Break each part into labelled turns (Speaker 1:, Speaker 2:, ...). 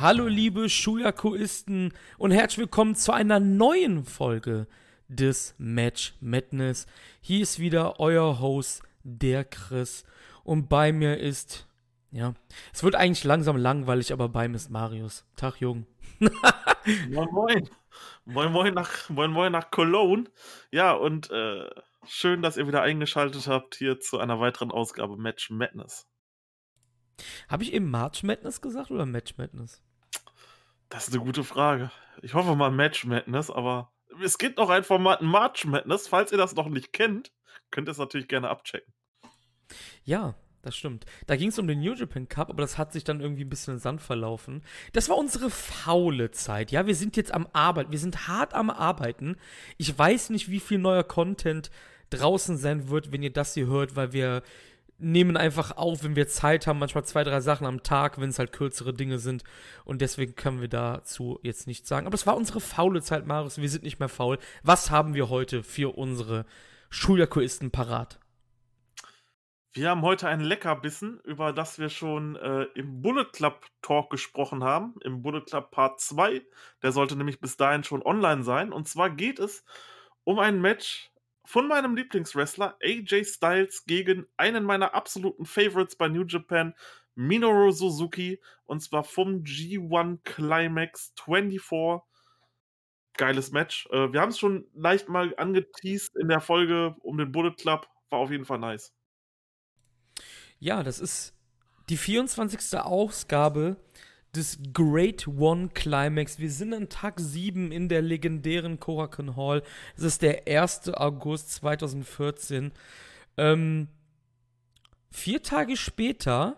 Speaker 1: Hallo liebe Schuyakuisten und herzlich willkommen zu einer neuen Folge des Match Madness. Hier ist wieder euer Host, der Chris. Und bei mir ist, ja, es wird eigentlich langsam langweilig, aber bei mir ist Marius. Tag, Jung.
Speaker 2: moin, moin. Moin, moin nach, moin, moin nach Cologne. Ja, und äh, schön, dass ihr wieder eingeschaltet habt hier zu einer weiteren Ausgabe Match Madness.
Speaker 1: Habe ich eben March Madness gesagt oder Match Madness?
Speaker 2: Das ist eine gute Frage. Ich hoffe mal Match Madness, aber es gibt noch ein Format March Madness. Falls ihr das noch nicht kennt, könnt ihr es natürlich gerne abchecken.
Speaker 1: Ja, das stimmt. Da ging es um den New Japan Cup, aber das hat sich dann irgendwie ein bisschen in Sand verlaufen. Das war unsere faule Zeit. Ja, wir sind jetzt am Arbeiten. Wir sind hart am Arbeiten. Ich weiß nicht, wie viel neuer Content draußen sein wird, wenn ihr das hier hört, weil wir nehmen einfach auf, wenn wir Zeit haben, manchmal zwei, drei Sachen am Tag, wenn es halt kürzere Dinge sind. Und deswegen können wir dazu jetzt nichts sagen. Aber es war unsere faule Zeit, Marius. Wir sind nicht mehr faul. Was haben wir heute für unsere Schuljakoisten parat?
Speaker 2: Wir haben heute ein Leckerbissen, über das wir schon äh, im Bullet Club Talk gesprochen haben, im Bullet Club Part 2. Der sollte nämlich bis dahin schon online sein. Und zwar geht es um ein Match von meinem Lieblingswrestler AJ Styles gegen einen meiner absoluten Favorites bei New Japan, Minoru Suzuki. Und zwar vom G1 Climax 24. Geiles Match. Äh, wir haben es schon leicht mal angeteased in der Folge um den Bullet Club. War auf jeden Fall nice.
Speaker 1: Ja, das ist die 24. Ausgabe des Great One Climax. Wir sind an Tag 7 in der legendären Korakuen Hall. Es ist der 1. August 2014. Ähm, vier Tage später,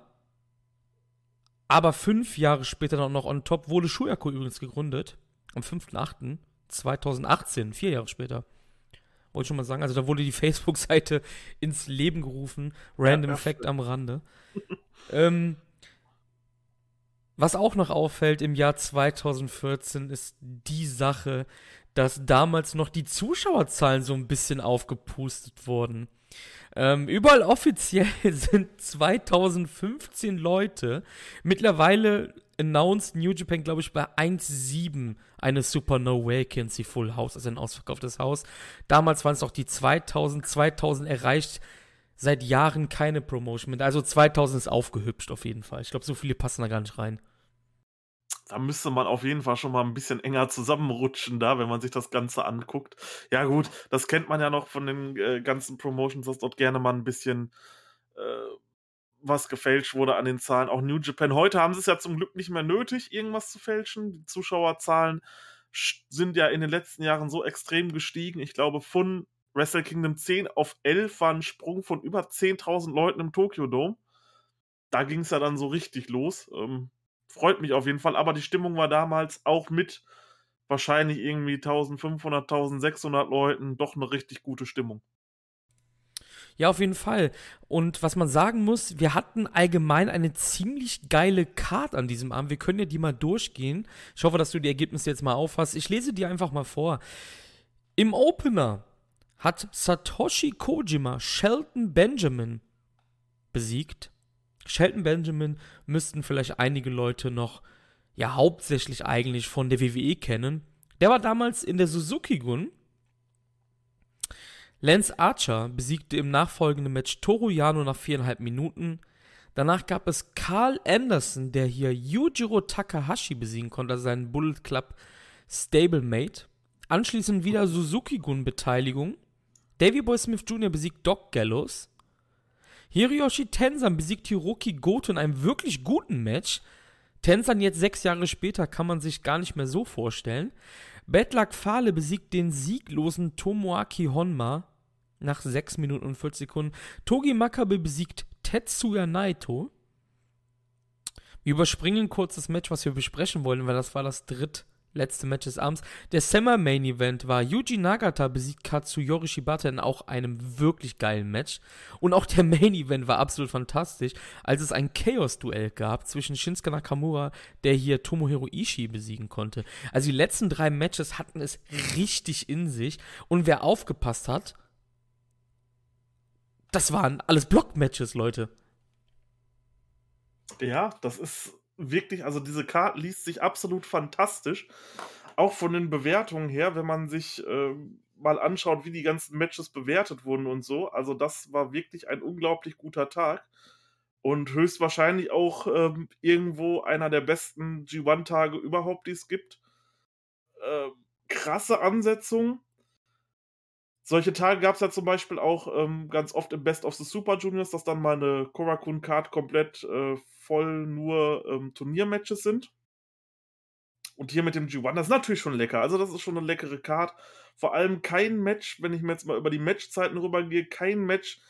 Speaker 1: aber fünf Jahre später noch, noch on top, wurde Shuyaku übrigens gegründet. Am 5.8.2018, vier Jahre später. Wollte ich schon mal sagen. Also da wurde die Facebook-Seite ins Leben gerufen. Random ja, Fact am Rande. ähm, was auch noch auffällt im Jahr 2014 ist die Sache, dass damals noch die Zuschauerzahlen so ein bisschen aufgepustet wurden. Ähm, überall offiziell sind 2015 Leute. Mittlerweile announced New Japan, glaube ich, bei 1,7 eine Super No Vacancy Full House, also ein ausverkauftes Haus. Damals waren es auch die 2000, 2000 erreicht seit Jahren keine Promotion mehr. Also 2000 ist aufgehübscht auf jeden Fall. Ich glaube, so viele passen da gar nicht rein.
Speaker 2: Da müsste man auf jeden Fall schon mal ein bisschen enger zusammenrutschen da, wenn man sich das Ganze anguckt. Ja gut, das kennt man ja noch von den äh, ganzen Promotions, dass dort gerne mal ein bisschen äh, was gefälscht wurde an den Zahlen. Auch New Japan. Heute haben sie es ja zum Glück nicht mehr nötig, irgendwas zu fälschen. Die Zuschauerzahlen sind ja in den letzten Jahren so extrem gestiegen. Ich glaube, von Wrestle Kingdom 10 auf 11 war ein Sprung von über 10.000 Leuten im Tokyo Dome. Da ging es ja dann so richtig los. Ähm, freut mich auf jeden Fall. Aber die Stimmung war damals auch mit wahrscheinlich irgendwie 1500, 1600 Leuten doch eine richtig gute Stimmung.
Speaker 1: Ja, auf jeden Fall. Und was man sagen muss, wir hatten allgemein eine ziemlich geile Card an diesem Abend. Wir können ja die mal durchgehen. Ich hoffe, dass du die Ergebnisse jetzt mal auffasst. Ich lese die einfach mal vor. Im Opener hat Satoshi Kojima Shelton Benjamin besiegt. Shelton Benjamin müssten vielleicht einige Leute noch, ja, hauptsächlich eigentlich von der WWE kennen. Der war damals in der Suzuki-Gun. Lance Archer besiegte im nachfolgenden Match Toru Yano nach viereinhalb Minuten. Danach gab es Carl Anderson, der hier Yujiro Takahashi besiegen konnte, also seinen Bullet Club Stablemate. Anschließend wieder Suzuki-Gun-Beteiligung. Davy Boy Smith Jr. besiegt Doc Gallows. Hiroyoshi Tensan besiegt Hiroki Goto in einem wirklich guten Match. Tensan jetzt sechs Jahre später kann man sich gar nicht mehr so vorstellen. Bad Luck Fale besiegt den sieglosen Tomoaki Honma nach 6 Minuten und 40 Sekunden. Togi Makabe besiegt Tetsuya Naito. Wir überspringen kurz das Match, was wir besprechen wollen, weil das war das dritt letzte Match des Abends. Der Summer Main Event war Yuji Nagata besiegt Katsuyori Shibata in auch einem wirklich geilen Match. Und auch der Main Event war absolut fantastisch, als es ein Chaos-Duell gab zwischen Shinsuke Nakamura, der hier Tomohiro Ishii besiegen konnte. Also die letzten drei Matches hatten es richtig in sich. Und wer aufgepasst hat, das waren alles Block-Matches, Leute.
Speaker 2: Ja, das ist wirklich, also diese Karte liest sich absolut fantastisch. Auch von den Bewertungen her, wenn man sich äh, mal anschaut, wie die ganzen Matches bewertet wurden und so. Also das war wirklich ein unglaublich guter Tag und höchstwahrscheinlich auch ähm, irgendwo einer der besten G1-Tage überhaupt, die es gibt. Äh, krasse Ansetzung. Solche Tage gab es ja zum Beispiel auch ähm, ganz oft im Best of the Super Juniors, dass dann mal eine Korakun-Card komplett äh, voll nur ähm, Turniermatches sind. Und hier mit dem G1, das ist natürlich schon lecker. Also, das ist schon eine leckere Card. Vor allem kein Match, wenn ich mir jetzt mal über die Matchzeiten rübergehe, kein Match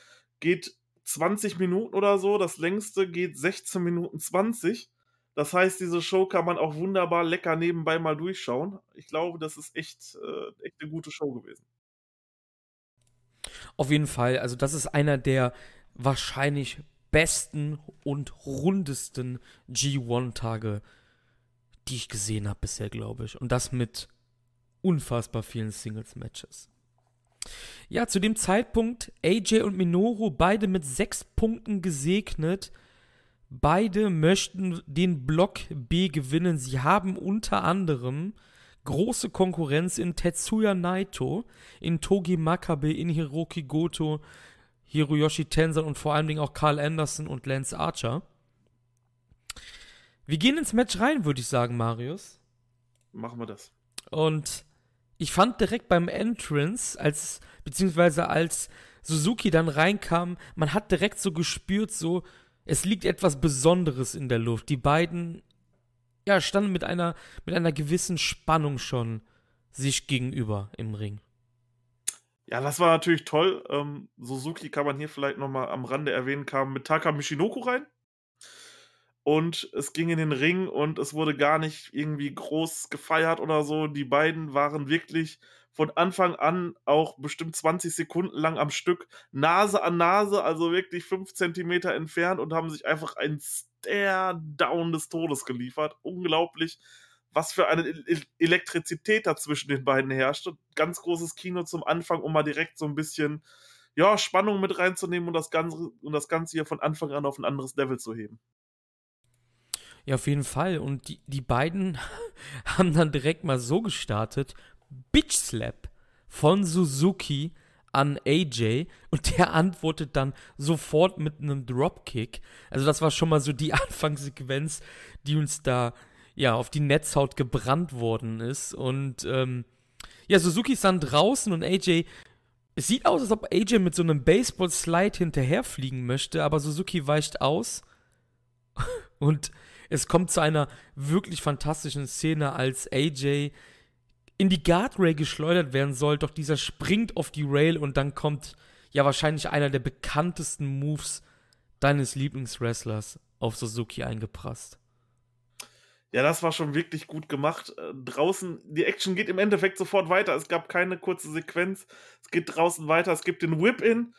Speaker 2: geht 20 Minuten oder so. Das längste geht 16 Minuten 20. Das heißt, diese Show kann man auch wunderbar lecker nebenbei mal durchschauen. Ich glaube, das ist echt, äh, echt eine gute Show gewesen.
Speaker 1: Auf jeden Fall. Also, das ist einer der wahrscheinlich besten und rundesten G1-Tage, die ich gesehen habe bisher, glaube ich. Und das mit unfassbar vielen Singles-Matches. Ja, zu dem Zeitpunkt AJ und Minoru beide mit sechs Punkten gesegnet. Beide möchten den Block B gewinnen. Sie haben unter anderem große Konkurrenz in Tetsuya Naito, in Togi Makabe, in Hiroki Goto, Hiroyoshi Tensan und vor allen Dingen auch Carl Anderson und Lance Archer. Wir gehen ins Match rein, würde ich sagen, Marius.
Speaker 2: Machen wir das.
Speaker 1: Und ich fand direkt beim Entrance, als, beziehungsweise als Suzuki dann reinkam, man hat direkt so gespürt, so, es liegt etwas Besonderes in der Luft. Die beiden, ja, standen mit einer, mit einer gewissen Spannung schon sich gegenüber im Ring.
Speaker 2: Ja, das war natürlich toll. Ähm, Suzuki kann man hier vielleicht nochmal am Rande erwähnen, kam mit Taka Michinoku rein und es ging in den Ring und es wurde gar nicht irgendwie groß gefeiert oder so. Die beiden waren wirklich von Anfang an auch bestimmt 20 Sekunden lang am Stück Nase an Nase, also wirklich 5 Zentimeter entfernt und haben sich einfach ein Stare-Down des Todes geliefert. Unglaublich, was für eine Elektrizität da zwischen den beiden herrschte. Ganz großes Kino zum Anfang, um mal direkt so ein bisschen ja, Spannung mit reinzunehmen und das Ganze, und das Ganze hier von Anfang an auf ein anderes Level zu heben.
Speaker 1: Ja, auf jeden Fall. Und die, die beiden haben dann direkt mal so gestartet. Bitch Slap von Suzuki an AJ und der antwortet dann sofort mit einem Dropkick. Also das war schon mal so die Anfangssequenz, die uns da ja auf die Netzhaut gebrannt worden ist. Und ähm, ja, Suzuki ist dann draußen und AJ. Es sieht aus, als ob AJ mit so einem Baseball-Slide hinterherfliegen möchte, aber Suzuki weicht aus. Und es kommt zu einer wirklich fantastischen Szene, als AJ in die Guardrail geschleudert werden soll, doch dieser springt auf die Rail und dann kommt ja wahrscheinlich einer der bekanntesten Moves deines Lieblingswrestlers auf Suzuki eingeprasst.
Speaker 2: Ja, das war schon wirklich gut gemacht. Äh, draußen, die Action geht im Endeffekt sofort weiter. Es gab keine kurze Sequenz. Es geht draußen weiter. Es gibt den Whip-In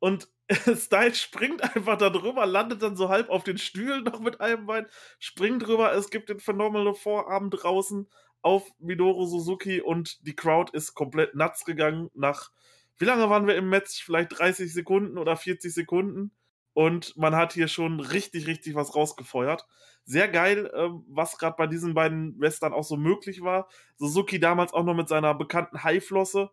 Speaker 2: und Styles springt einfach da drüber, landet dann so halb auf den Stühlen noch mit einem Bein, springt drüber. Es gibt den Phenomenal Vorabend draußen auf Minoru Suzuki und die Crowd ist komplett nuts gegangen. Nach wie lange waren wir im Match? Vielleicht 30 Sekunden oder 40 Sekunden. Und man hat hier schon richtig, richtig was rausgefeuert. Sehr geil, ähm, was gerade bei diesen beiden Western auch so möglich war. Suzuki damals auch noch mit seiner bekannten Haiflosse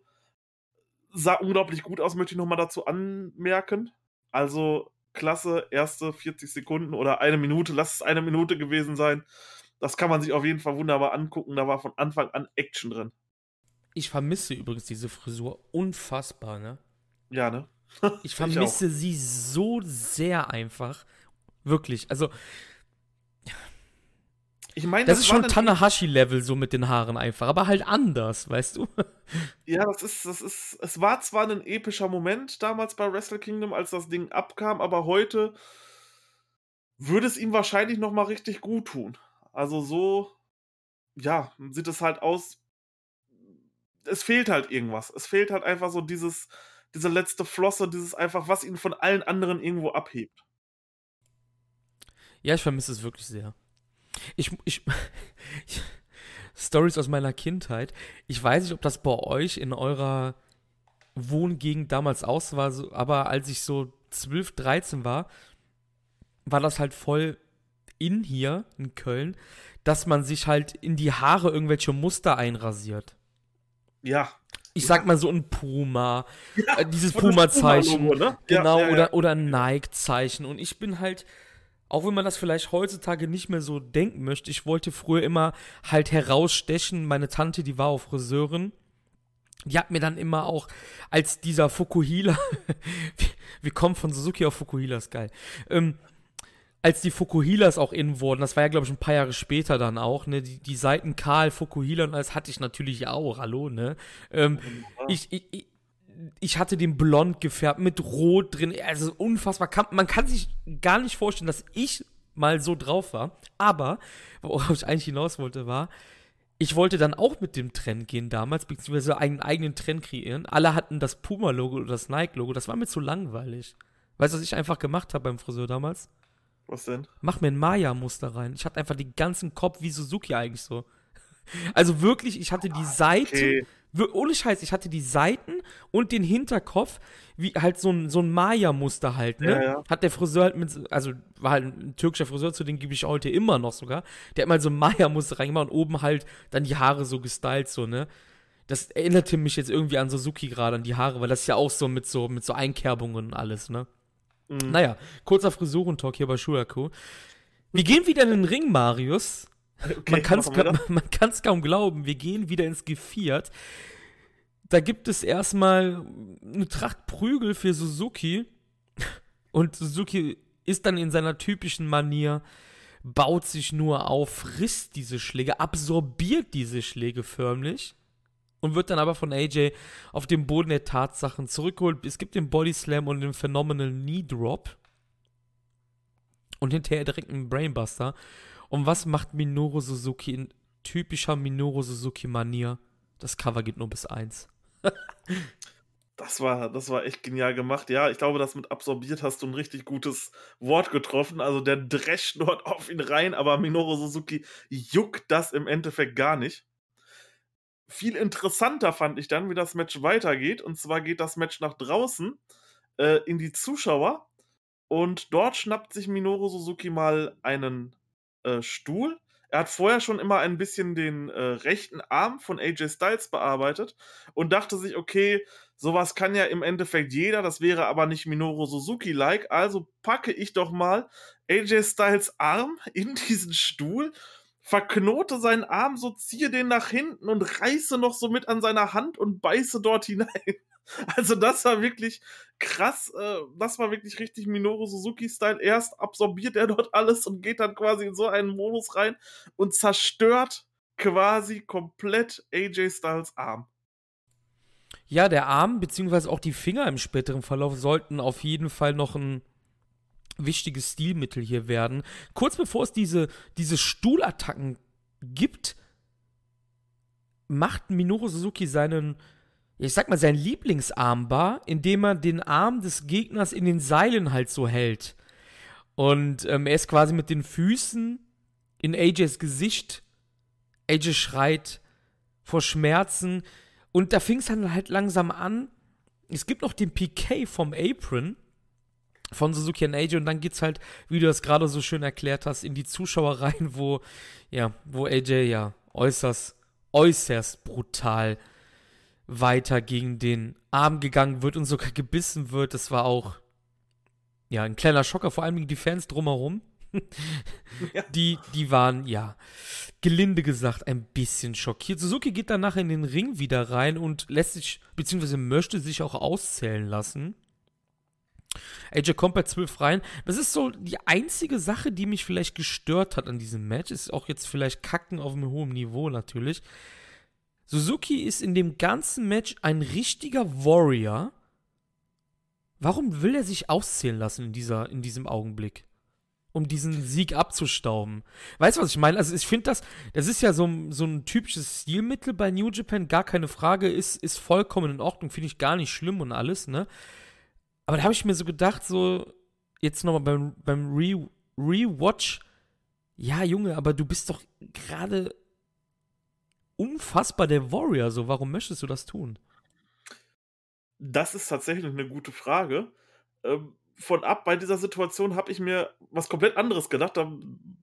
Speaker 2: sah unglaublich gut aus, möchte ich nochmal dazu anmerken. Also klasse, erste 40 Sekunden oder eine Minute, lass es eine Minute gewesen sein. Das kann man sich auf jeden Fall wunderbar angucken. Da war von Anfang an Action drin.
Speaker 1: Ich vermisse übrigens diese Frisur unfassbar, ne?
Speaker 2: Ja, ne?
Speaker 1: ich vermisse ich sie so sehr einfach. Wirklich. Also, ich meine, das, das ist schon Tanahashi-Level so mit den Haaren einfach, aber halt anders, weißt du?
Speaker 2: Ja, das ist, das ist, es war zwar ein epischer Moment damals bei Wrestle Kingdom, als das Ding abkam, aber heute würde es ihm wahrscheinlich noch mal richtig gut tun. Also so, ja, sieht es halt aus. Es fehlt halt irgendwas. Es fehlt halt einfach so dieses, diese letzte Flosse, dieses einfach, was ihn von allen anderen irgendwo abhebt.
Speaker 1: Ja, ich vermisse es wirklich sehr. Ich, ich, ich Stories aus meiner Kindheit. Ich weiß nicht, ob das bei euch in eurer Wohngegend damals aus war, aber als ich so 12, 13 war, war das halt voll in hier in Köln, dass man sich halt in die Haare irgendwelche Muster einrasiert.
Speaker 2: Ja.
Speaker 1: Ich
Speaker 2: ja.
Speaker 1: sag mal so ein Puma, ja, äh, dieses Puma-Zeichen, Puma ne? genau, ja, oder, oder ein Nike-Zeichen. Und ich bin halt, auch wenn man das vielleicht heutzutage nicht mehr so denken möchte, ich wollte früher immer halt herausstechen. Meine Tante, die war auch Friseurin. Die hat mir dann immer auch als dieser Fukuhila, wir kommen von Suzuki auf Fukuhila, ist geil. Ähm, als die Fukuhilas auch innen wurden, das war ja, glaube ich, ein paar Jahre später dann auch, ne, die, die Seiten Karl, Fukuhila und alles hatte ich natürlich auch, hallo, ne. Ähm, ich, ich, ich hatte den blond gefärbt mit Rot drin, also unfassbar. man kann sich gar nicht vorstellen, dass ich mal so drauf war. Aber, worauf ich eigentlich hinaus wollte, war, ich wollte dann auch mit dem Trend gehen damals, beziehungsweise einen eigenen Trend kreieren. Alle hatten das Puma-Logo oder das Nike-Logo, das war mir zu langweilig. Weißt du, was ich einfach gemacht habe beim Friseur damals?
Speaker 2: Was denn?
Speaker 1: Mach mir ein Maya-Muster rein. Ich hatte einfach den ganzen Kopf wie Suzuki eigentlich so. Also wirklich, ich hatte die Seiten, okay. ohne Scheiß, ich hatte die Seiten und den Hinterkopf wie halt so ein, so ein Maya-Muster halt, ne? Ja, ja. Hat der Friseur halt mit, also war halt ein türkischer Friseur, zu dem gebe ich heute immer noch sogar. Der hat mal so ein Maya-Muster reingemacht und oben halt dann die Haare so gestylt, so, ne? Das erinnerte mich jetzt irgendwie an Suzuki gerade, an die Haare, weil das ist ja auch so mit so, mit so Einkerbungen und alles, ne? Mhm. Naja, kurzer Frisurentalk hier bei Shuraku. Wir gehen wieder in den Ring, Marius. Okay, man kann es kaum glauben. Wir gehen wieder ins Geviert. Da gibt es erstmal eine Tracht Prügel für Suzuki. Und Suzuki ist dann in seiner typischen Manier, baut sich nur auf, frisst diese Schläge, absorbiert diese Schläge förmlich und wird dann aber von AJ auf dem Boden der Tatsachen zurückgeholt. Es gibt den Body Slam und den Phenomenal Knee Drop. Und hinterher direkt einen Brainbuster. Und was macht Minoru Suzuki in typischer Minoru Suzuki-Manier? Das Cover geht nur bis 1.
Speaker 2: das, war, das war echt genial gemacht. Ja, ich glaube, das mit absorbiert hast du ein richtig gutes Wort getroffen. Also der drescht dort auf ihn rein, aber Minoru Suzuki juckt das im Endeffekt gar nicht viel interessanter fand ich dann, wie das Match weitergeht. Und zwar geht das Match nach draußen äh, in die Zuschauer. Und dort schnappt sich Minoru Suzuki mal einen äh, Stuhl. Er hat vorher schon immer ein bisschen den äh, rechten Arm von AJ Styles bearbeitet und dachte sich, okay, sowas kann ja im Endeffekt jeder, das wäre aber nicht Minoru Suzuki-like, also packe ich doch mal AJ Styles Arm in diesen Stuhl verknote seinen Arm so, ziehe den nach hinten und reiße noch so mit an seiner Hand und beiße dort hinein. Also das war wirklich krass. Äh, das war wirklich richtig Minoru Suzuki-Style. Erst absorbiert er dort alles und geht dann quasi in so einen Modus rein und zerstört quasi komplett AJ Styles Arm.
Speaker 1: Ja, der Arm beziehungsweise auch die Finger im späteren Verlauf sollten auf jeden Fall noch ein wichtiges Stilmittel hier werden. Kurz bevor es diese, diese Stuhlattacken gibt, macht Minoru Suzuki seinen, ich sag mal, sein Lieblingsarmbar, indem er den Arm des Gegners in den Seilen halt so hält. Und ähm, er ist quasi mit den Füßen in AJs Gesicht. AJ schreit vor Schmerzen. Und da fing es dann halt langsam an. Es gibt noch den PK vom Apron von Suzuki und AJ und dann geht's halt, wie du das gerade so schön erklärt hast, in die Zuschauer rein, wo, ja, wo AJ ja äußerst, äußerst brutal weiter gegen den Arm gegangen wird und sogar gebissen wird. Das war auch, ja, ein kleiner Schocker, vor allem die Fans drumherum. ja. die, die waren, ja, gelinde gesagt, ein bisschen schockiert. Suzuki geht danach in den Ring wieder rein und lässt sich, beziehungsweise möchte sich auch auszählen lassen. AJ kommt bei 12 rein. Das ist so die einzige Sache, die mich vielleicht gestört hat an diesem Match. Ist auch jetzt vielleicht Kacken auf einem hohen Niveau natürlich. Suzuki ist in dem ganzen Match ein richtiger Warrior. Warum will er sich auszählen lassen in, dieser, in diesem Augenblick? Um diesen Sieg abzustauben. Weißt du, was ich meine? Also, ich finde das, das ist ja so, so ein typisches Stilmittel bei New Japan, gar keine Frage, ist, ist vollkommen in Ordnung, finde ich gar nicht schlimm und alles, ne? Aber da habe ich mir so gedacht, so, jetzt nochmal beim, beim Re Rewatch, ja, Junge, aber du bist doch gerade unfassbar der Warrior, so, warum möchtest du das tun?
Speaker 2: Das ist tatsächlich eine gute Frage. Ähm, von ab bei dieser Situation habe ich mir was komplett anderes gedacht. Da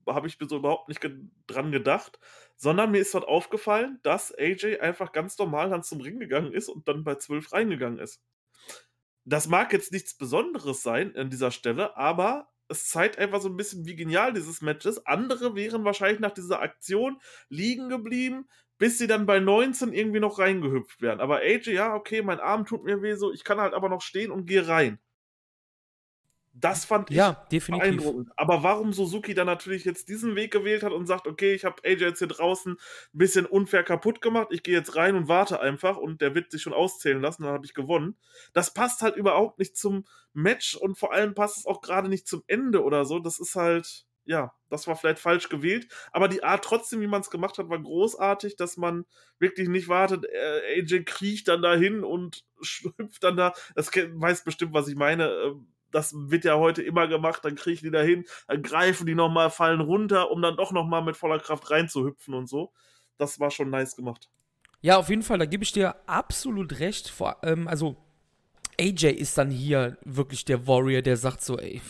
Speaker 2: habe ich mir so überhaupt nicht ge dran gedacht, sondern mir ist dort aufgefallen, dass AJ einfach ganz normal dann zum Ring gegangen ist und dann bei 12 reingegangen ist. Das mag jetzt nichts Besonderes sein an dieser Stelle, aber es zeigt einfach so ein bisschen, wie genial dieses Match ist. Andere wären wahrscheinlich nach dieser Aktion liegen geblieben, bis sie dann bei 19 irgendwie noch reingehüpft wären. Aber AJ, ja, okay, mein Arm tut mir weh so, ich kann halt aber noch stehen und gehe rein. Das fand ich
Speaker 1: Ja, definitiv.
Speaker 2: beeindruckend. Aber warum Suzuki dann natürlich jetzt diesen Weg gewählt hat und sagt, okay, ich habe AJ jetzt hier draußen ein bisschen unfair kaputt gemacht, ich gehe jetzt rein und warte einfach und der wird sich schon auszählen lassen, dann habe ich gewonnen. Das passt halt überhaupt nicht zum Match und vor allem passt es auch gerade nicht zum Ende oder so. Das ist halt, ja, das war vielleicht falsch gewählt, aber die Art trotzdem, wie man es gemacht hat, war großartig, dass man wirklich nicht wartet, äh, AJ kriecht dann dahin und hüpft dann da, das weiß bestimmt, was ich meine, äh, das wird ja heute immer gemacht, dann kriechen die da hin, dann greifen die nochmal, fallen runter, um dann doch nochmal mit voller Kraft reinzuhüpfen und so. Das war schon nice gemacht.
Speaker 1: Ja, auf jeden Fall, da gebe ich dir absolut recht. Vor, ähm, also, AJ ist dann hier wirklich der Warrior, der sagt so, ey,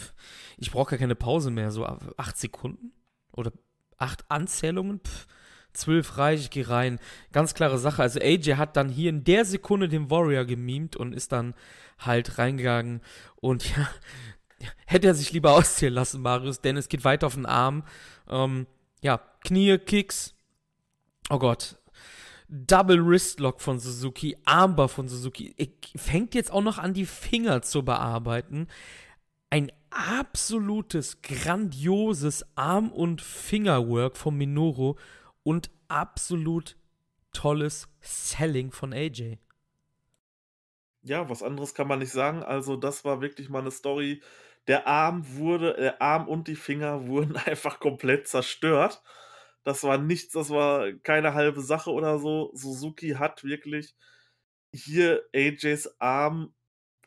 Speaker 1: ich brauche gar keine Pause mehr, so acht Sekunden oder acht Anzählungen, pff, zwölf reich, ich gehe rein. Ganz klare Sache. Also AJ hat dann hier in der Sekunde den Warrior gemimt und ist dann halt reingegangen und ja, hätte er sich lieber auszählen lassen, Marius, denn es geht weiter auf den Arm. Ähm, ja, Knie, Kicks. Oh Gott, Double Wrist Lock von Suzuki, Armbar von Suzuki. Fängt jetzt auch noch an, die Finger zu bearbeiten. Ein absolutes, grandioses Arm- und Fingerwork von Minoru und absolut tolles Selling von AJ.
Speaker 2: Ja, was anderes kann man nicht sagen. Also, das war wirklich mal eine Story. Der Arm wurde, der Arm und die Finger wurden einfach komplett zerstört. Das war nichts, das war keine halbe Sache oder so. Suzuki hat wirklich hier AJs Arm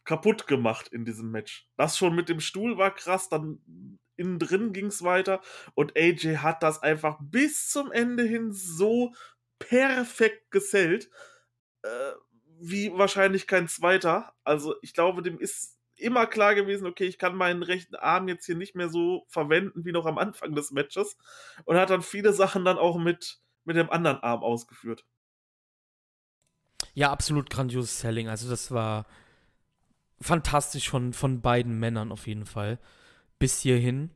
Speaker 2: kaputt gemacht in diesem Match. Das schon mit dem Stuhl war krass, dann innen drin ging es weiter und AJ hat das einfach bis zum Ende hin so perfekt gesellt, äh, wie wahrscheinlich kein zweiter. Also ich glaube, dem ist immer klar gewesen, okay, ich kann meinen rechten Arm jetzt hier nicht mehr so verwenden wie noch am Anfang des Matches und hat dann viele Sachen dann auch mit, mit dem anderen Arm ausgeführt.
Speaker 1: Ja, absolut grandioses Selling. Also das war fantastisch von, von beiden Männern auf jeden Fall. Bis hierhin.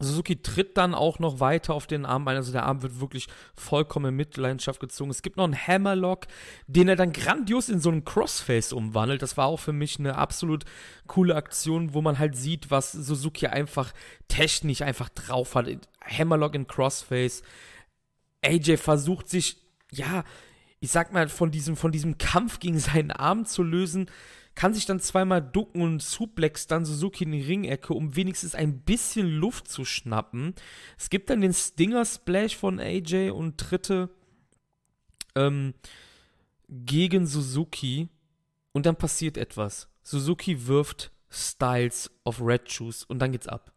Speaker 1: Suzuki tritt dann auch noch weiter auf den Arm ein. Also der Arm wird wirklich vollkommen in Mitleidenschaft gezogen. Es gibt noch einen Hammerlock, den er dann grandios in so einen Crossface umwandelt. Das war auch für mich eine absolut coole Aktion, wo man halt sieht, was Suzuki einfach technisch einfach drauf hat. Hammerlock in Crossface. AJ versucht sich, ja, ich sag mal, von diesem, von diesem Kampf gegen seinen Arm zu lösen, kann sich dann zweimal ducken und suplex dann Suzuki in die Ringecke, um wenigstens ein bisschen Luft zu schnappen. Es gibt dann den Stinger Splash von AJ und Tritte ähm, gegen Suzuki und dann passiert etwas. Suzuki wirft Styles auf Red Shoes und dann geht's ab.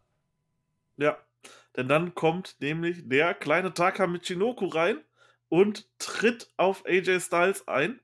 Speaker 2: Ja, denn dann kommt nämlich der kleine Taka Michinoku rein und tritt auf AJ Styles ein,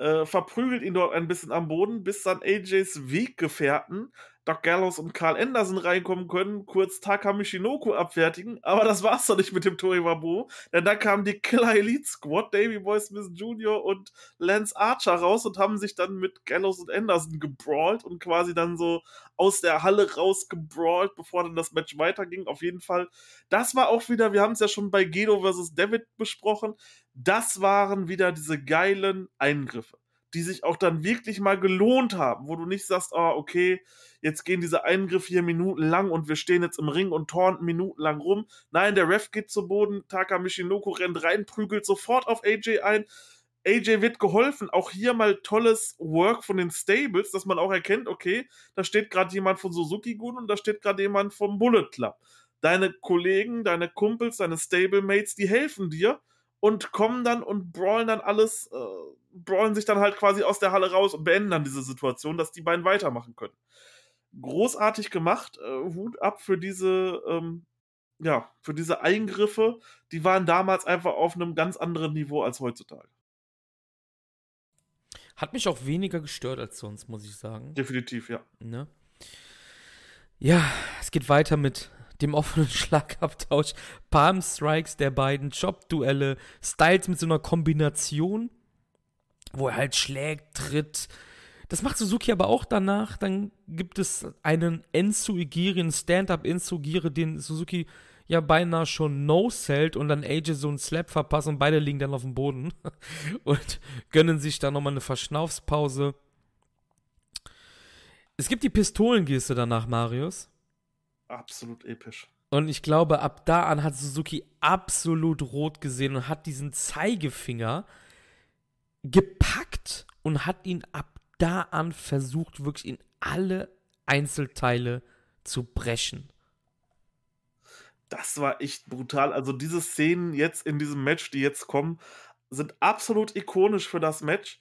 Speaker 2: äh, verprügelt ihn dort ein bisschen am Boden, bis dann AJs Weggefährten Doc Gallows und Carl Anderson reinkommen können, kurz Taka Michinoku abfertigen, aber das war's doch nicht mit dem Tori Wabu, denn dann kam die Killer Elite Squad, Davey Boy Smith Jr. und Lance Archer raus und haben sich dann mit Gallows und Anderson gebrawlt und quasi dann so aus der Halle rausgebrawlt, bevor dann das Match weiterging. Auf jeden Fall, das war auch wieder, wir haben es ja schon bei Gedo vs. David besprochen, das waren wieder diese geilen Eingriffe die sich auch dann wirklich mal gelohnt haben, wo du nicht sagst, oh, okay, jetzt gehen diese Eingriffe hier minutenlang und wir stehen jetzt im Ring und taunten minutenlang rum. Nein, der Ref geht zu Boden, Taka Michinoku rennt rein, prügelt sofort auf AJ ein. AJ wird geholfen. Auch hier mal tolles Work von den Stables, dass man auch erkennt, okay, da steht gerade jemand von Suzuki Gun und da steht gerade jemand vom Bullet Club. Deine Kollegen, deine Kumpels, deine Stablemates, die helfen dir und kommen dann und brawlen dann alles, äh, brawlen sich dann halt quasi aus der Halle raus und beenden dann diese Situation, dass die beiden weitermachen können. Großartig gemacht, äh, Hut ab für diese, ähm, ja, für diese Eingriffe, die waren damals einfach auf einem ganz anderen Niveau als heutzutage.
Speaker 1: Hat mich auch weniger gestört als sonst, muss ich sagen.
Speaker 2: Definitiv, ja.
Speaker 1: Ne? Ja, es geht weiter mit dem offenen Schlagabtausch, Palm Strikes der beiden, Chop-Duelle, Styles mit so einer Kombination, wo er halt schlägt, tritt. Das macht Suzuki aber auch danach. Dann gibt es einen Enzo Igiri, einen Stand-Up Enzo Igiri, den Suzuki ja beinahe schon no-sellt und dann AJ so einen Slap verpasst und beide liegen dann auf dem Boden und gönnen sich dann nochmal eine Verschnaufspause. Es gibt die Pistolengeste danach, Marius.
Speaker 2: Absolut episch.
Speaker 1: Und ich glaube, ab da an hat Suzuki absolut rot gesehen und hat diesen Zeigefinger gepackt und hat ihn ab da an versucht, wirklich in alle Einzelteile zu brechen.
Speaker 2: Das war echt brutal. Also diese Szenen jetzt in diesem Match, die jetzt kommen, sind absolut ikonisch für das Match.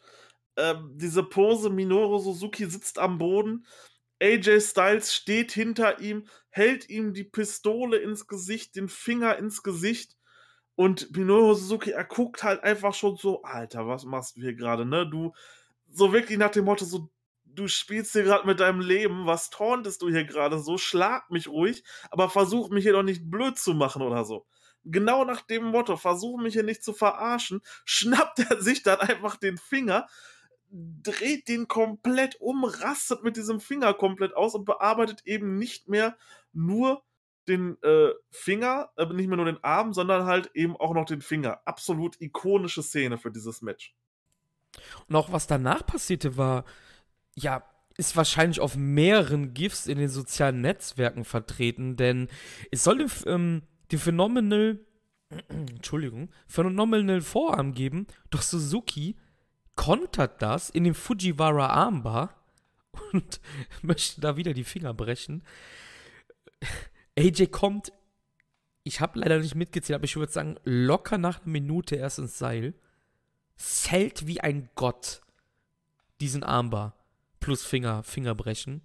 Speaker 2: Ähm, diese Pose, Minoru Suzuki sitzt am Boden, AJ Styles steht hinter ihm, hält ihm die Pistole ins Gesicht, den Finger ins Gesicht und Minoru Suzuki, er guckt halt einfach schon so, Alter, was machst du hier gerade, ne? Du, so wirklich nach dem Motto, so, du spielst hier gerade mit deinem Leben, was tauntest du hier gerade so, schlag mich ruhig, aber versuch mich hier doch nicht blöd zu machen oder so. Genau nach dem Motto, versuch mich hier nicht zu verarschen, schnappt er sich dann einfach den Finger, dreht den komplett um, rastet mit diesem Finger komplett aus und bearbeitet eben nicht mehr nur den äh, Finger, äh, nicht mehr nur den Arm, sondern halt eben auch noch den Finger. Absolut ikonische Szene für dieses Match.
Speaker 1: Und auch was danach passierte, war, ja, ist wahrscheinlich auf mehreren GIFs in den sozialen Netzwerken vertreten, denn es soll den, ähm, den Phenomenal, Entschuldigung, Phenomenal Vorarm geben, doch Suzuki kontert das in dem Fujiwara Armbar und möchte da wieder die Finger brechen. AJ kommt, ich habe leider nicht mitgezählt, aber ich würde sagen, locker nach einer Minute erst ins Seil, zählt wie ein Gott diesen Armbar plus Finger, Finger brechen.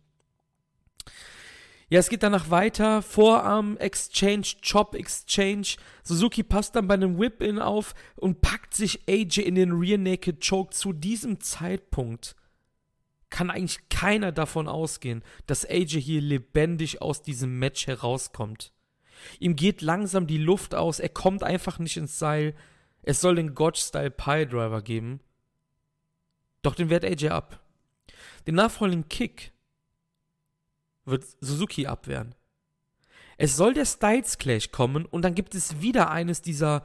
Speaker 1: Ja, es geht danach weiter. Vorarm Exchange, Chop Exchange. Suzuki passt dann bei einem Whip-In auf und packt sich AJ in den Rear Naked Choke. Zu diesem Zeitpunkt kann eigentlich keiner davon ausgehen, dass AJ hier lebendig aus diesem Match herauskommt. Ihm geht langsam die Luft aus, er kommt einfach nicht ins Seil. Es soll den Gotch-Style Pie Driver geben. Doch den wehrt AJ ab. Den nachfolgenden Kick wird Suzuki abwehren. Es soll der Styles Clash kommen und dann gibt es wieder eines dieser,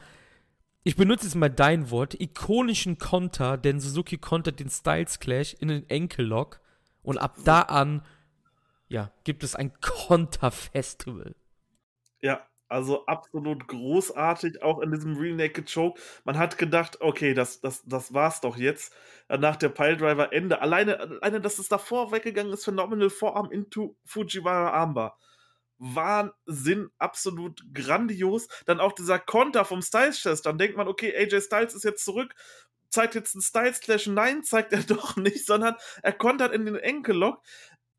Speaker 1: ich benutze jetzt mal dein Wort, ikonischen Konter, denn Suzuki kontert den Styles Clash in den Enkellock und ab da an, ja, gibt es ein Konter-Festival.
Speaker 2: Ja, also absolut großartig, auch in diesem Real Naked Choke. Man hat gedacht, okay, das, das, das war's doch jetzt. Nach der Piledriver Ende. Alleine, alleine, dass es davor weggegangen ist, Phenomenal Vorarm into Fujiwara Armbar. Wahnsinn, absolut grandios. Dann auch dieser Konter vom Styles Chest. Dann denkt man, okay, AJ Styles ist jetzt zurück, zeigt jetzt einen Styles Clash. Nein, zeigt er doch nicht, sondern er kontert in den Enkellock.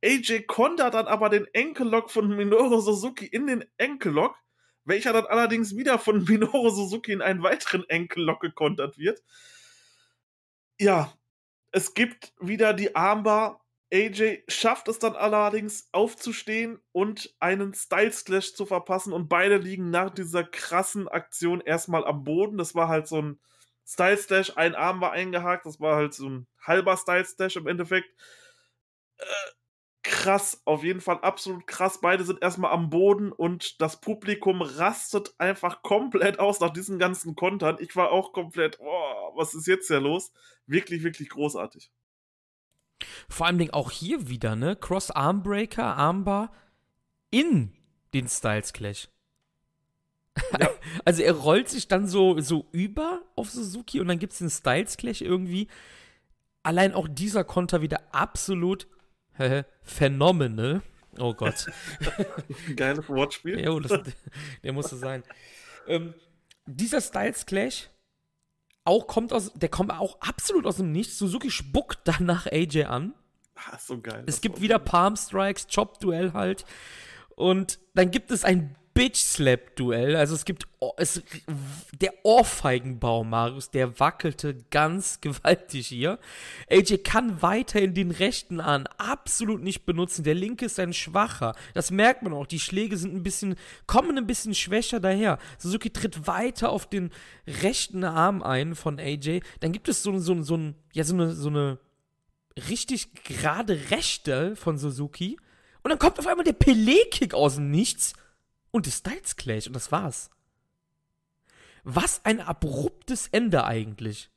Speaker 2: AJ kontert dann aber den Enkellock von Minoru Suzuki in den Enkellock welcher dann allerdings wieder von Minoru Suzuki in einen weiteren Enkellock gekontert wird. Ja, es gibt wieder die Armbar. AJ schafft es dann allerdings aufzustehen und einen Style Slash zu verpassen und beide liegen nach dieser krassen Aktion erstmal am Boden. Das war halt so ein Style Slash, ein Arm war eingehakt, das war halt so ein halber Style Slash im Endeffekt. Äh, krass, auf jeden Fall absolut krass. Beide sind erstmal am Boden und das Publikum rastet einfach komplett aus nach diesen ganzen Kontern. Ich war auch komplett, oh, was ist jetzt hier los? Wirklich, wirklich großartig.
Speaker 1: Vor allem auch hier wieder, ne? Cross Armbreaker, Armbar in den Styles Clash. Ja. Also er rollt sich dann so, so über auf Suzuki und dann gibt es den Styles Clash irgendwie. Allein auch dieser Konter wieder absolut Phenomenal. Oh Gott.
Speaker 2: Geiles Wortspiel.
Speaker 1: jo, das, der musste sein. Ähm, dieser Styles Clash auch kommt aus, der kommt auch absolut aus dem Nichts. Suzuki spuckt danach AJ an.
Speaker 2: Ach, so geil.
Speaker 1: Es gibt wieder Palm Strikes, Chop Duell halt. Und dann gibt es ein Bitch-Slap-Duell. Also es gibt es, der Ohrfeigenbaum, Marius, der wackelte ganz gewaltig hier. AJ kann weiterhin den rechten Arm absolut nicht benutzen. Der linke ist ein schwacher. Das merkt man auch. Die Schläge sind ein bisschen, kommen ein bisschen schwächer daher. Suzuki tritt weiter auf den rechten Arm ein von AJ. Dann gibt es so, so, so, ein, ja, so eine, so eine richtig gerade Rechte von Suzuki. Und dann kommt auf einmal der Pelé-Kick aus dem Nichts und das Styles Clash und das war's. Was ein abruptes Ende eigentlich.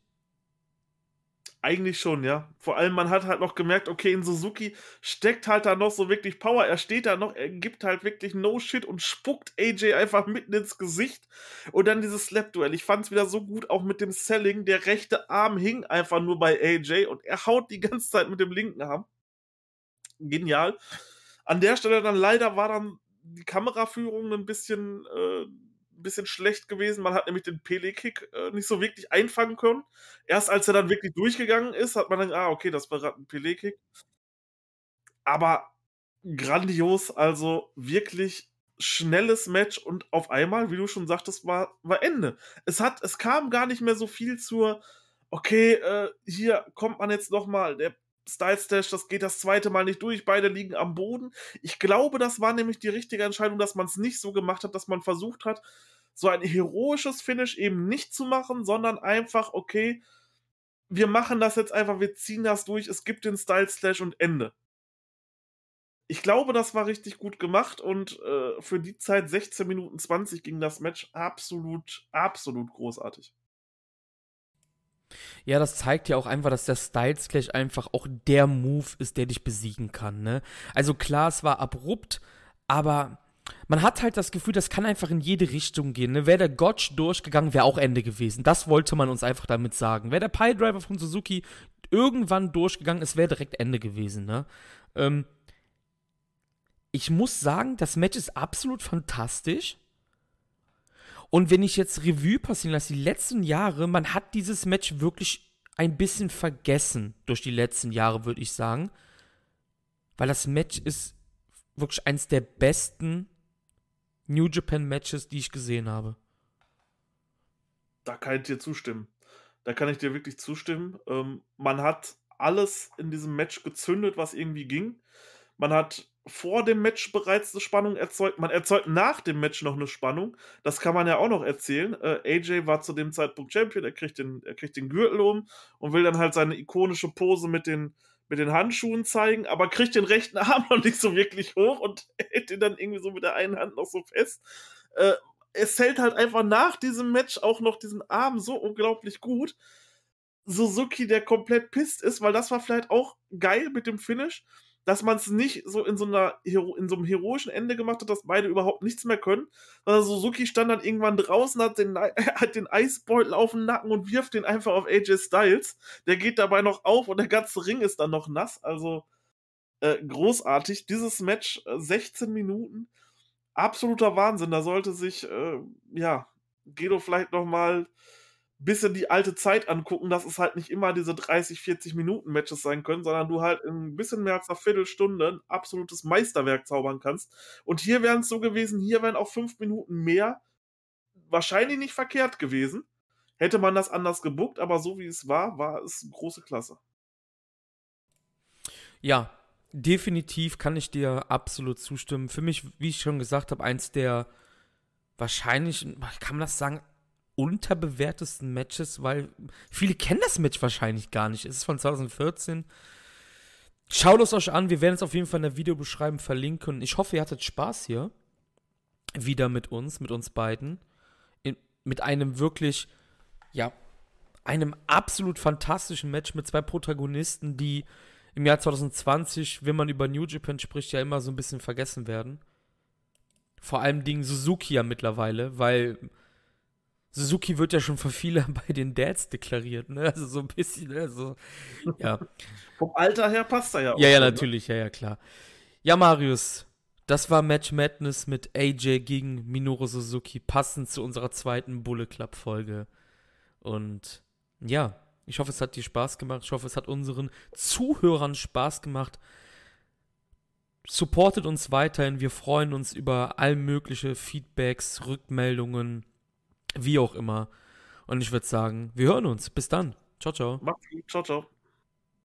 Speaker 2: Eigentlich schon, ja. Vor allem, man hat halt noch gemerkt, okay, in Suzuki steckt halt da noch so wirklich Power. Er steht da noch, er gibt halt wirklich No Shit und spuckt AJ einfach mitten ins Gesicht. Und dann dieses Slap-Duell. Ich fand es wieder so gut, auch mit dem Selling. Der rechte Arm hing einfach nur bei AJ und er haut die ganze Zeit mit dem linken Arm. Genial. An der Stelle dann leider war dann die Kameraführung ein bisschen, äh, ein bisschen schlecht gewesen. Man hat nämlich den Pele-Kick äh, nicht so wirklich einfangen können. Erst als er dann wirklich durchgegangen ist, hat man dann, ah, okay, das war ein Pele-Kick. Aber grandios, also wirklich schnelles Match und auf einmal, wie du schon sagtest, war, war Ende. Es hat, es kam gar nicht mehr so viel zur, okay, äh, hier kommt man jetzt nochmal, der Style Stash, das geht das zweite Mal nicht durch, beide liegen am Boden. Ich glaube, das war nämlich die richtige Entscheidung, dass man es nicht so gemacht hat, dass man versucht hat, so ein heroisches Finish eben nicht zu machen, sondern einfach, okay, wir machen das jetzt einfach, wir ziehen das durch, es gibt den Style Slash und Ende. Ich glaube, das war richtig gut gemacht und äh, für die Zeit 16 Minuten 20 ging das Match absolut, absolut großartig.
Speaker 1: Ja, das zeigt ja auch einfach, dass der Styles Clash einfach auch der Move ist, der dich besiegen kann, ne? Also klar, es war abrupt, aber man hat halt das Gefühl, das kann einfach in jede Richtung gehen. Ne? Wäre der Gotch durchgegangen, wäre auch Ende gewesen. Das wollte man uns einfach damit sagen. Wäre der Piledriver von Suzuki irgendwann durchgegangen, es wäre direkt Ende gewesen. Ne? Ähm, ich muss sagen, das Match ist absolut fantastisch. Und wenn ich jetzt Revue passieren lasse, die letzten Jahre, man hat dieses Match wirklich ein bisschen vergessen durch die letzten Jahre, würde ich sagen. Weil das Match ist wirklich eins der besten New Japan Matches, die ich gesehen habe.
Speaker 2: Da kann ich dir zustimmen. Da kann ich dir wirklich zustimmen. Ähm, man hat alles in diesem Match gezündet, was irgendwie ging. Man hat vor dem Match bereits eine Spannung erzeugt. Man erzeugt nach dem Match noch eine Spannung. Das kann man ja auch noch erzählen. Äh, AJ war zu dem Zeitpunkt Champion, er kriegt, den, er kriegt den Gürtel um und will dann halt seine ikonische Pose mit den, mit den Handschuhen zeigen, aber kriegt den rechten Arm noch nicht so wirklich hoch und hält ihn dann irgendwie so mit der einen Hand noch so fest. Äh, es hält halt einfach nach diesem Match auch noch diesen Arm so unglaublich gut. Suzuki, der komplett pisst ist, weil das war vielleicht auch geil mit dem Finish dass man es nicht so in so einer in so einem heroischen Ende gemacht hat, dass beide überhaupt nichts mehr können. Sondern Suzuki stand dann irgendwann draußen, hat den, hat den Eisbeutel auf den Nacken und wirft den einfach auf AJ Styles. Der geht dabei noch auf und der ganze Ring ist dann noch nass. Also äh, großartig. Dieses Match, äh, 16 Minuten, absoluter Wahnsinn. Da sollte sich, äh, ja, Gedo vielleicht noch mal bisschen die alte Zeit angucken, dass es halt nicht immer diese 30, 40 Minuten Matches sein können, sondern du halt in ein bisschen mehr als einer Viertelstunde ein absolutes Meisterwerk zaubern kannst. Und hier wären es so gewesen, hier wären auch fünf Minuten mehr wahrscheinlich nicht verkehrt gewesen. Hätte man das anders gebuckt, aber so wie es war, war es große Klasse.
Speaker 1: Ja, definitiv kann ich dir absolut zustimmen. Für mich, wie ich schon gesagt habe, eins der wahrscheinlich, kann man das sagen, unterbewertesten Matches, weil viele kennen das Match wahrscheinlich gar nicht. Es ist von 2014. Schaut es euch an, wir werden es auf jeden Fall in der Videobeschreibung verlinken. Ich hoffe, ihr hattet Spaß hier. Wieder mit uns, mit uns beiden. In, mit einem wirklich, ja, einem absolut fantastischen Match mit zwei Protagonisten, die im Jahr 2020, wenn man über New Japan spricht, ja immer so ein bisschen vergessen werden. Vor allem Dingen Suzuki ja mittlerweile, weil Suzuki wird ja schon von vielen bei den Dads deklariert, ne? Also so ein bisschen, ne? So, ja.
Speaker 2: Vom Alter her passt er ja
Speaker 1: auch. Ja, ja, ne? natürlich, ja, ja, klar. Ja, Marius, das war Match Madness mit AJ gegen Minoru Suzuki, passend zu unserer zweiten Bullet Club Folge. Und ja, ich hoffe, es hat dir Spaß gemacht. Ich hoffe, es hat unseren Zuhörern Spaß gemacht. supportet uns weiterhin. Wir freuen uns über all mögliche Feedbacks, Rückmeldungen, wie auch immer. Und ich würde sagen, wir hören uns. Bis dann. Ciao, ciao.
Speaker 2: Macht's gut. Ciao, ciao.